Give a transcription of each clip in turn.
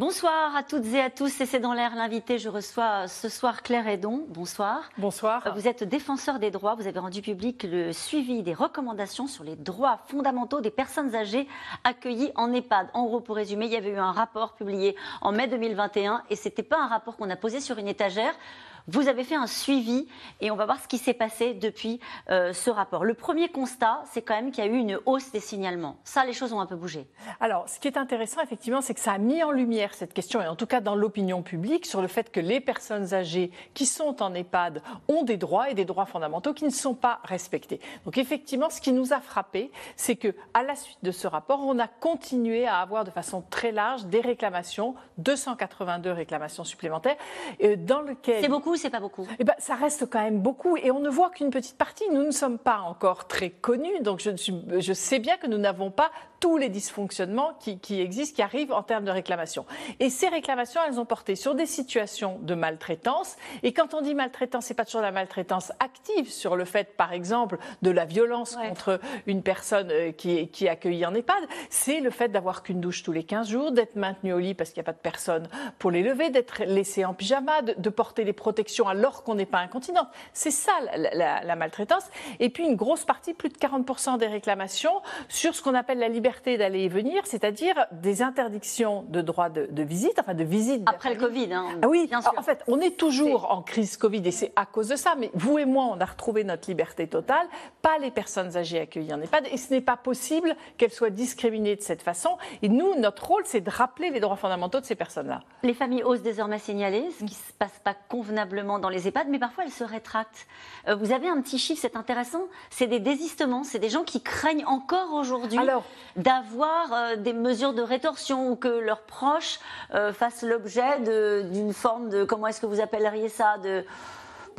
Bonsoir à toutes et à tous, c'est dans l'air l'invité. Je reçois ce soir Claire Edon. Bonsoir. Bonsoir. Vous êtes défenseur des droits. Vous avez rendu public le suivi des recommandations sur les droits fondamentaux des personnes âgées accueillies en EHPAD. En gros, pour résumer, il y avait eu un rapport publié en mai 2021 et ce n'était pas un rapport qu'on a posé sur une étagère. Vous avez fait un suivi et on va voir ce qui s'est passé depuis euh, ce rapport. Le premier constat, c'est quand même qu'il y a eu une hausse des signalements. Ça, les choses ont un peu bougé. Alors, ce qui est intéressant, effectivement, c'est que ça a mis en lumière cette question, et en tout cas dans l'opinion publique, sur le fait que les personnes âgées qui sont en EHPAD ont des droits et des droits fondamentaux qui ne sont pas respectés. Donc, effectivement, ce qui nous a frappé, c'est que à la suite de ce rapport, on a continué à avoir de façon très large des réclamations, 282 réclamations supplémentaires, euh, dans lesquelles... C'est beaucoup c'est pas beaucoup eh ben, Ça reste quand même beaucoup et on ne voit qu'une petite partie. Nous ne sommes pas encore très connus, donc je, je sais bien que nous n'avons pas tous les dysfonctionnements qui, existent, qui arrivent en termes de réclamations. Et ces réclamations, elles ont porté sur des situations de maltraitance. Et quand on dit maltraitance, c'est pas toujours la maltraitance active, sur le fait, par exemple, de la violence contre une personne euh, qui est, qui est accueillie en EHPAD. C'est le fait d'avoir qu'une douche tous les 15 jours, d'être maintenu au lit parce qu'il n'y a pas de personne pour les lever, d'être laissé en pyjama, de, porter des protections alors qu'on n'est pas incontinent. C'est ça la, la maltraitance. Et puis une grosse partie, plus de 40% des réclamations sur ce qu'on appelle la liberté d'aller et venir, c'est-à-dire des interdictions de droit de, visite, enfin de visite. Après le Covid, hein, ah oui, bien sûr. En fait, on est toujours en crise Covid et c'est à cause de ça. Mais vous et moi, on a retrouvé notre liberté totale, pas les personnes âgées accueillies en EHPAD. Et ce n'est pas possible qu'elles soient discriminées de cette façon. Et nous, notre rôle, c'est de rappeler les droits fondamentaux de ces personnes-là. Les familles osent désormais signaler ce qui ne se passe pas convenablement dans les EHPAD, mais parfois elles se rétractent. Euh, vous avez un petit chiffre, c'est intéressant. C'est des désistements, c'est des gens qui craignent encore aujourd'hui d'avoir euh, des mesures de rétorsion ou que leurs proches euh, fassent l'objet d'une forme de, comment est-ce que vous appelleriez ça, de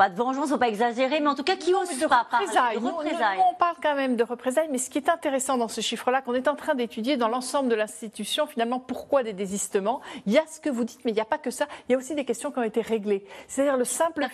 pas de vengeance, faut pas exagérer, mais en tout cas qui n'osent pas parler de représailles. on parle quand même de représailles, mais ce qui est intéressant dans ce chiffre-là, qu'on est en train d'étudier dans l'ensemble de l'institution, finalement, pourquoi des désistements? Il y a ce que vous dites, mais il n'y a pas que ça. Il y a aussi des questions qui ont été réglées. C'est-à-dire le simple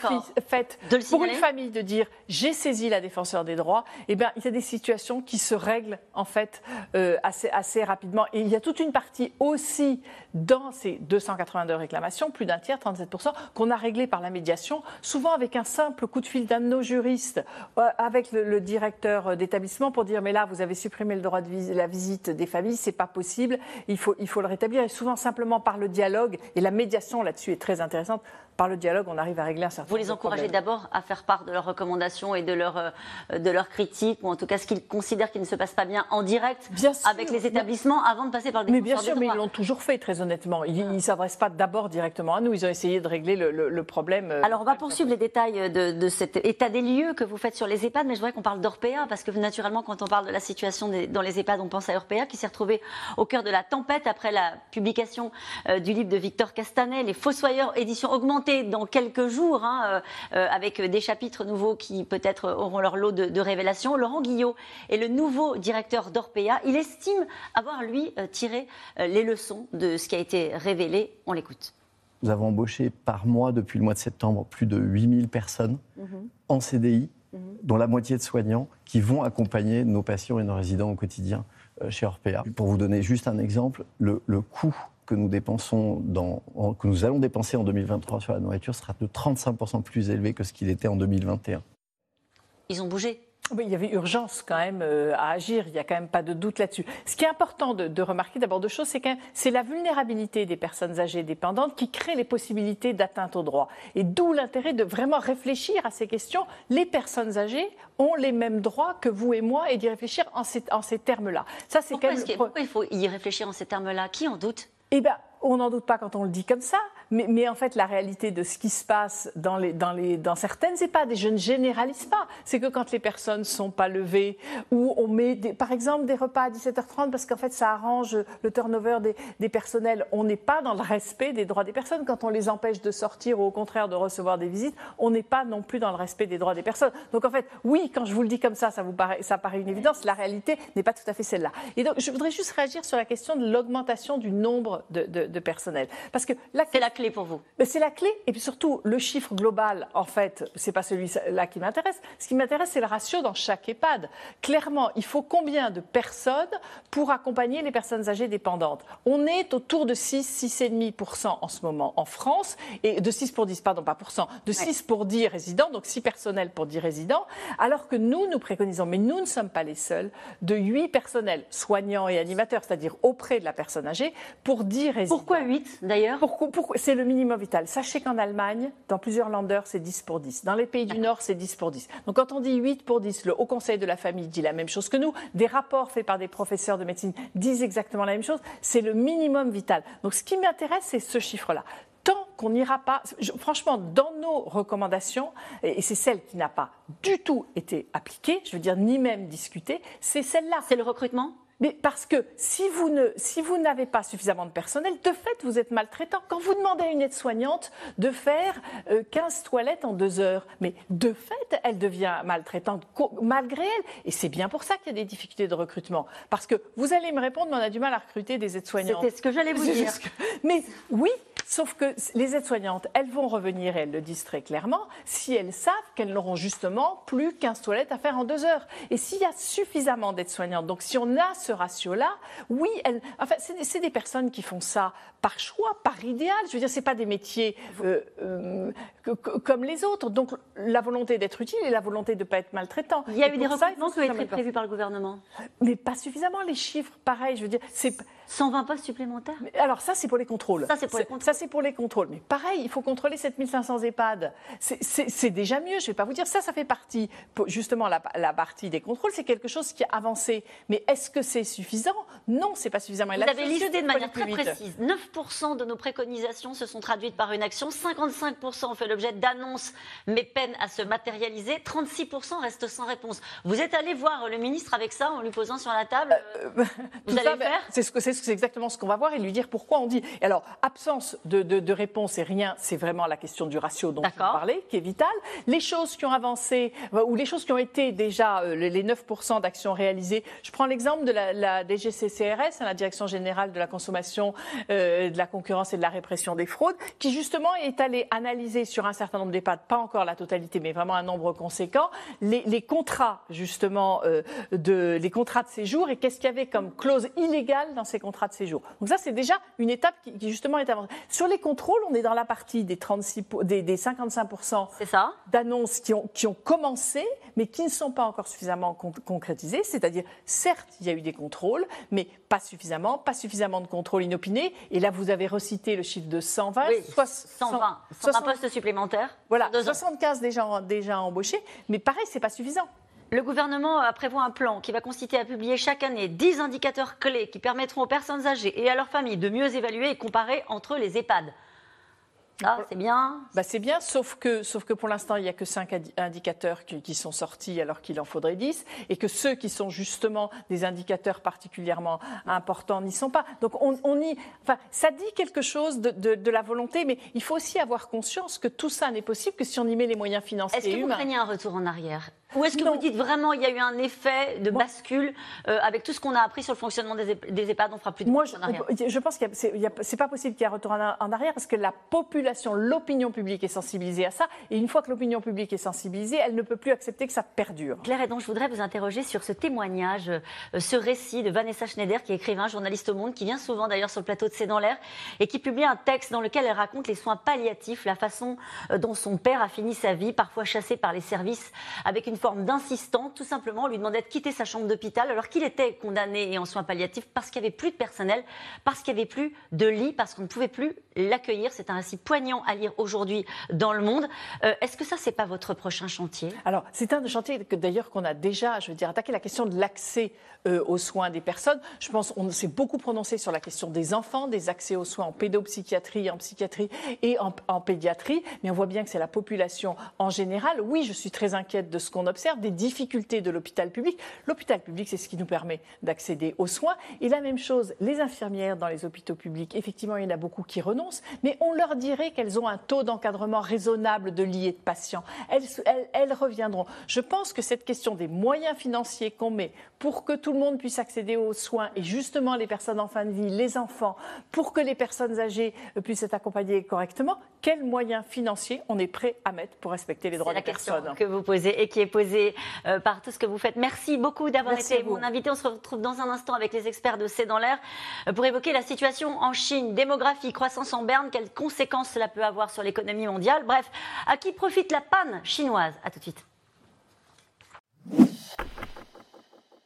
fait de pour une famille de dire j'ai saisi la défenseur des droits, eh bien, il y a des situations qui se règlent en fait euh, assez, assez rapidement. Et il y a toute une partie aussi dans ces 282 réclamations, plus d'un tiers, 37%, qu'on a réglé par la médiation, souvent avec un simple coup de fil d'un de nos juristes euh, avec le, directeur d'établissement pour dire mais là vous avez supprimé le droit de la visite des familles, c'est pas possible, il faut, il faut le rétablir et souvent simplement par le dialogue et la médiation là-dessus est très intéressante. Par le dialogue, on arrive à régler un certain Vous les encouragez d'abord à faire part de leurs recommandations et de leurs euh, de leurs critiques, ou en tout cas ce qu'ils considèrent qu'il ne se passe pas bien en direct avec les établissements avant de passer par le Mais bien sûr, mais ils l'ont toujours fait, très honnêtement. Ils ne s'adressent pas d'abord directement à nous, ils ont essayé de régler le, le problème. Euh, Alors on va poursuivre les détails de, cet état des lieux que vous faites sur les EHPAD, mais je voudrais qu'on parle d'Orpea, parce que naturellement, quand on parle de la situation dans les EHPAD, on pense à Orpea, qui s'est retrouvé au cœur de la tempête après la publication euh, du livre de Victor Castanet, Les Fossoyeurs, édition augmentée dans quelques jours, hein, euh, euh, avec des chapitres nouveaux qui peut-être auront leur lot de, de, révélations. Laurent Guillot est le nouveau directeur d'Orpea. Il estime avoir, lui, tiré les leçons de ce qui a été révélé. On l'écoute. Nous avons embauché par mois depuis le mois de septembre plus de 8000 personnes mhm. en CDI, mhm. dont la moitié de soignants, qui vont accompagner nos patients et nos résidents au quotidien euh, chez Orpea. Pour vous donner juste un exemple, le, coût que nous dépensons dans, que nous allons dépenser en 2023 sur la nourriture sera de 35% plus élevé que ce qu'il était en 2021. Ils ont bougé il y avait urgence quand même euh, à agir, il n'y a quand même pas de doute là-dessus. Ce qui est important de, remarquer d'abord deux choses, c'est que c'est la vulnérabilité des personnes âgées dépendantes qui crée les possibilités d'atteinte aux droits. Et d'où l'intérêt de vraiment réfléchir à ces questions. Les personnes âgées ont les mêmes droits que vous et moi et d'y réfléchir en ces, en ces termes-là. Ça, c'est pourquoi, pourquoi il faut y réfléchir en ces termes-là? Qui en doute? Eh bien, on n'en doute pas quand on le dit comme ça, mais, en fait, la réalité de ce qui se passe dans, certaines EHPAD, et je ne généralise pas, c'est que quand les personnes ne sont pas levées, ou on met, par exemple, des repas à 17h30 parce qu'en fait, ça arrange le turnover des, personnels, on n'est pas dans le respect des droits des personnes. Quand on les empêche de sortir ou au contraire de recevoir des visites, on n'est pas non plus dans le respect des droits des personnes. Donc en fait, oui, quand je vous le dis comme ça, ça vous paraît une évidence. La réalité n'est pas tout à fait celle-là. Et donc, je voudrais juste réagir sur la question de l'augmentation du nombre de, de, personnel. Parce que c'est la clé pour vous. C'est la clé. Et puis surtout, le chiffre global, en fait, c'est pas celui-là qui m'intéresse. Ce qui m'intéresse, c'est le ratio dans chaque EHPAD. Clairement, il faut combien de personnes pour accompagner les personnes âgées dépendantes? On est autour de 6, 6,5% en ce moment en France, et de 6 pour 10, pardon, pas pour cent, de 6 pour 10 résidents, donc 6 personnels pour 10 résidents, alors que nous, nous préconisons, mais nous ne sommes pas les seuls, de 8 personnels soignants et animateurs, c'est-à-dire auprès de la personne âgée, pour 10 résidents. Pourquoi 8 d'ailleurs C'est le minimum vital. Sachez qu'en Allemagne, dans plusieurs landers, c'est 10 pour 10. Dans les pays du Nord, c'est 10 pour 10. Donc quand on dit 8 pour 10, le Haut Conseil de la famille dit la même chose que nous. Des rapports faits par des professeurs de médecine disent exactement la même chose. C'est le minimum vital. Donc ce qui m'intéresse, c'est ce chiffre-là tant qu'on n'ira pas, franchement, dans nos recommandations, et c'est celle qui n'a pas du tout été appliquée, je veux dire, ni même discutée, c'est celle-là. C'est le recrutement? Mais parce que si vous, ne, si vous n'avez pas suffisamment de personnel, de fait, vous êtes maltraitant. Quand vous demandez à une aide-soignante de faire 15 euh, toilettes en deux heures, mais de fait, elle devient maltraitante malgré elle. Et c'est bien pour ça qu'il y a des difficultés de recrutement. Parce que vous allez me répondre, mais on a du mal à recruter des aides-soignantes. C'était ce que j'allais vous dire. Mais oui, sauf que les aides-soignantes, elles vont revenir, et elles le disent très clairement, si elles savent qu'elles n'auront justement plus 15 toilettes à faire en deux heures. Et s'il y a suffisamment d'aides-soignantes, donc si on a ce ratio-là, oui, enfin, c'est des personnes qui font ça par choix, par idéal. Je veux dire, c'est pas des métiers euh, euh, comme les autres. Donc, la volonté d'être utile et la volonté de ne pas être maltraitant. Il y a eu des recrutements qui ont été prévus par le gouvernement. Mais pas suffisamment. Les chiffres, pareil. Je veux dire, c'est 120 postes supplémentaires? Alors ça, c'est pour les contrôles. Ça, c'est pour les contrôles. Ça, c'est pour les contrôles. Mais pareil, il faut contrôler 7500 EHPAD. C'est déjà mieux, je ne vais pas vous dire. Ça, ça fait partie, justement, la, la partie des contrôles, c'est quelque chose qui a avancé. Mais est-ce que c'est suffisant? Non, c'est pas suffisamment. Vous avez listé de manière très précise. 9% de nos préconisations se sont traduites par une action. 55% ont fait l'objet d'annonces, mais peinent à se matérialiser. 36% restent sans réponse. Vous êtes allé voir le ministre avec ça en lui posant sur la table euh, euh, Vous allez le faire? C'est ce que exactement ce qu'on va voir et lui dire pourquoi on dit. Alors, absence de, réponse et rien, c'est vraiment la question du ratio dont vous parlez, qui est vitale. Les choses qui ont avancé, euh, ou les choses qui ont été déjà euh, les 9% d'actions réalisées, je prends l'exemple de la, DGCCRS, hein, la Direction Générale de la Consommation, euh, de la Concurrence et de la Répression des Fraudes, qui justement est allée analyser sur un certain nombre d'EHPAD, pas encore la totalité, mais vraiment un nombre conséquent, les, contrats justement de les contrats de séjour et qu'est-ce qu'il y avait comme clause illégale dans ces contrats contrat de séjour. Donc ça, c'est déjà une étape qui, justement est avancée. Sur les contrôles, on est dans la partie des, 36, des, des 55% d'annonces qui ont, qui ont commencé, mais qui ne sont pas encore suffisamment concrétisées. C'est-à-dire, certes, il y a eu des contrôles, mais pas suffisamment, pas suffisamment de contrôles inopinés. Et là, vous avez recité le chiffre de 120. Oui, 120, 120 postes supplémentaires. Voilà, 75 déjà, déjà embauchés, mais pareil, c'est pas suffisant. Le gouvernement prévoit un plan qui va consister à publier chaque année 10 indicateurs clés qui permettront aux personnes âgées et à leurs familles de mieux évaluer et comparer entre les EHPAD. Ah, c'est bien. Bah, c'est bien, sauf que, sauf que pour l'instant, il n'y a que 5 indicateurs qui, sont sortis alors qu'il en faudrait 10, et que ceux qui sont justement des indicateurs particulièrement importants n'y sont pas. Donc on, y, enfin, ça dit quelque chose de, la volonté, mais il faut aussi avoir conscience que tout ça n'est possible que si on y met les moyens financiers Est-ce que vous craignez un retour en arrière? Ou est-ce que vous dites vraiment il y a eu un effet de bascule euh, avec tout ce qu'on a appris sur le fonctionnement des, EHPAD On fera plus de Moi, je, en arrière. je pense que c'est pas possible qu'il y ait un retour en, arrière parce que la population, l'opinion publique est sensibilisée à ça. Et une fois que l'opinion publique est sensibilisée, elle ne peut plus accepter que ça perdure. Claire, et donc je voudrais vous interroger sur ce témoignage, euh, ce récit de Vanessa Schneider, qui est écrivain, journaliste au Monde, qui vient souvent d'ailleurs sur le plateau de C'est dans l'air, et qui publie un texte dans lequel elle raconte les soins palliatifs, la façon euh, dont son père a fini sa vie, parfois chassé par les services, avec une forme d'insistance tout simplement, on lui demandait de quitter sa chambre d'hôpital alors qu'il était condamné et en soins palliatifs parce qu'il n'y avait plus de personnel, parce qu'il n'y avait plus de lit, parce qu'on ne pouvait plus l'accueillir. C'est un récit poignant à lire aujourd'hui dans le monde. Euh, est-ce que ça, c'est pas votre prochain chantier? Alors, c'est un chantier que d'ailleurs qu'on a déjà, je veux dire, attaqué la question de l'accès euh, aux soins des personnes. Je pense qu'on s'est beaucoup prononcé sur la question des enfants, des accès aux soins en pédopsychiatrie, en psychiatrie et en, en pédiatrie, mais on voit bien que c'est la population en général. Oui, je suis très inquiète de ce qu'on observe, des difficultés de l'hôpital public. L'hôpital public, c'est ce qui nous permet d'accéder aux soins. Et la même chose, les infirmières dans les hôpitaux publics, effectivement, il y en a beaucoup qui renoncent, mais on leur dirait qu'elles ont un taux d'encadrement raisonnable de lits et de patients. Elles, elles reviendront. Je pense que cette question des moyens financiers qu'on met pour que tout le monde puisse accéder aux soins et justement les personnes en fin de vie, les enfants, pour que les personnes âgées puissent être accompagnées correctement, quels moyens financiers on est prêt à mettre pour respecter les droits des personnes que vous posez et qui est posée euh, par tout ce que vous faites. Merci beaucoup d'avoir été mon invité. On se retrouve dans un instant avec les experts de C'est dans l'air euh, pour évoquer la situation en Chine, démographie, croissance en berne, quelles conséquences cela peut avoir sur l'économie mondiale. Bref, à qui profite la panne chinoise? À tout de suite.